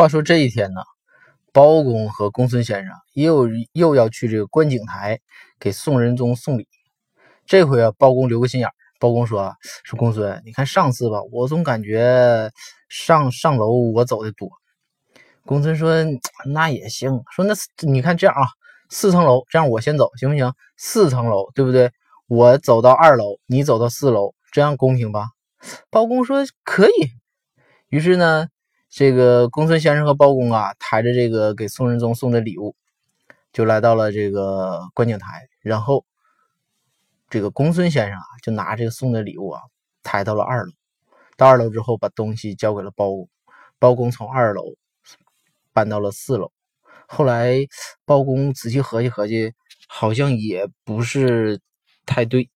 话说这一天呢，包公和公孙先生又又要去这个观景台给宋仁宗送礼。这回啊，包公留个心眼儿。包公说：“说公孙，你看上次吧，我总感觉上上楼我走的多。”公孙说：“ 那也行。说那你看这样啊，四层楼，这样我先走行不行？四层楼对不对？我走到二楼，你走到四楼，这样公平吧？”包公说：“可以。”于是呢。这个公孙先生和包公啊，抬着这个给宋仁宗送的礼物，就来到了这个观景台。然后，这个公孙先生啊，就拿这个送的礼物啊，抬到了二楼。到二楼之后，把东西交给了包公。包公从二楼搬到了四楼。后来，包公仔细合计合计，好像也不是太对。